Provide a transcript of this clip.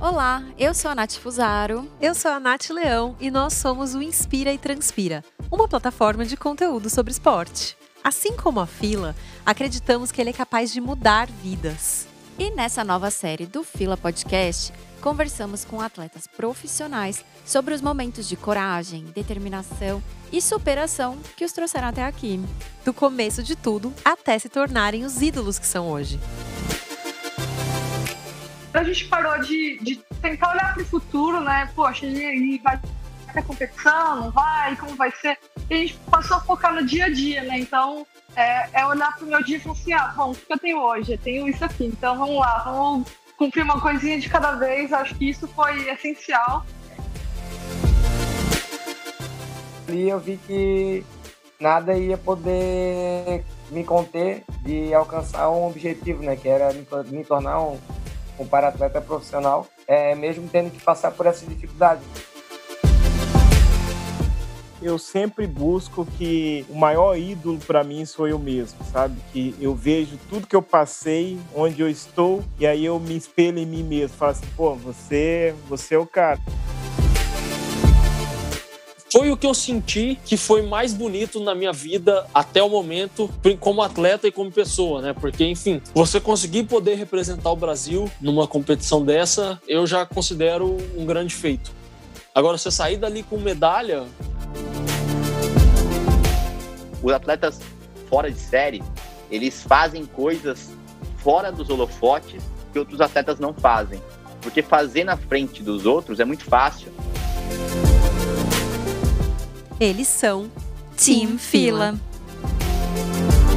Olá, eu sou a Nath Fusaro. Eu sou a Nath Leão e nós somos o Inspira e Transpira, uma plataforma de conteúdo sobre esporte. Assim como a Fila, acreditamos que ele é capaz de mudar vidas. E nessa nova série do Fila Podcast, conversamos com atletas profissionais sobre os momentos de coragem, determinação e superação que os trouxeram até aqui. Do começo de tudo até se tornarem os ídolos que são hoje a gente parou de, de tentar olhar para o futuro, né? Poxa, e aí, vai ter competição, não vai, como vai ser? E a gente passou a focar no dia a dia, né? Então, é, é olhar para o meu dia e falar assim, ah, bom, o que eu tenho hoje? Eu tenho isso aqui, então vamos lá, vamos cumprir uma coisinha de cada vez. Acho que isso foi essencial. E eu vi que nada ia poder me conter de alcançar um objetivo, né? Que era me tornar um um para-atleta profissional, é, mesmo tendo que passar por essa dificuldade. Eu sempre busco que o maior ídolo para mim sou eu mesmo, sabe? Que eu vejo tudo que eu passei, onde eu estou, e aí eu me espelho em mim mesmo. Falo assim, pô, você, você é o cara foi o que eu senti que foi mais bonito na minha vida até o momento, como atleta e como pessoa, né? Porque, enfim, você conseguir poder representar o Brasil numa competição dessa, eu já considero um grande feito. Agora, você sair dali com medalha. Os atletas fora de série, eles fazem coisas fora dos holofotes que outros atletas não fazem. Porque fazer na frente dos outros é muito fácil. Eles são Team Fila. Fila.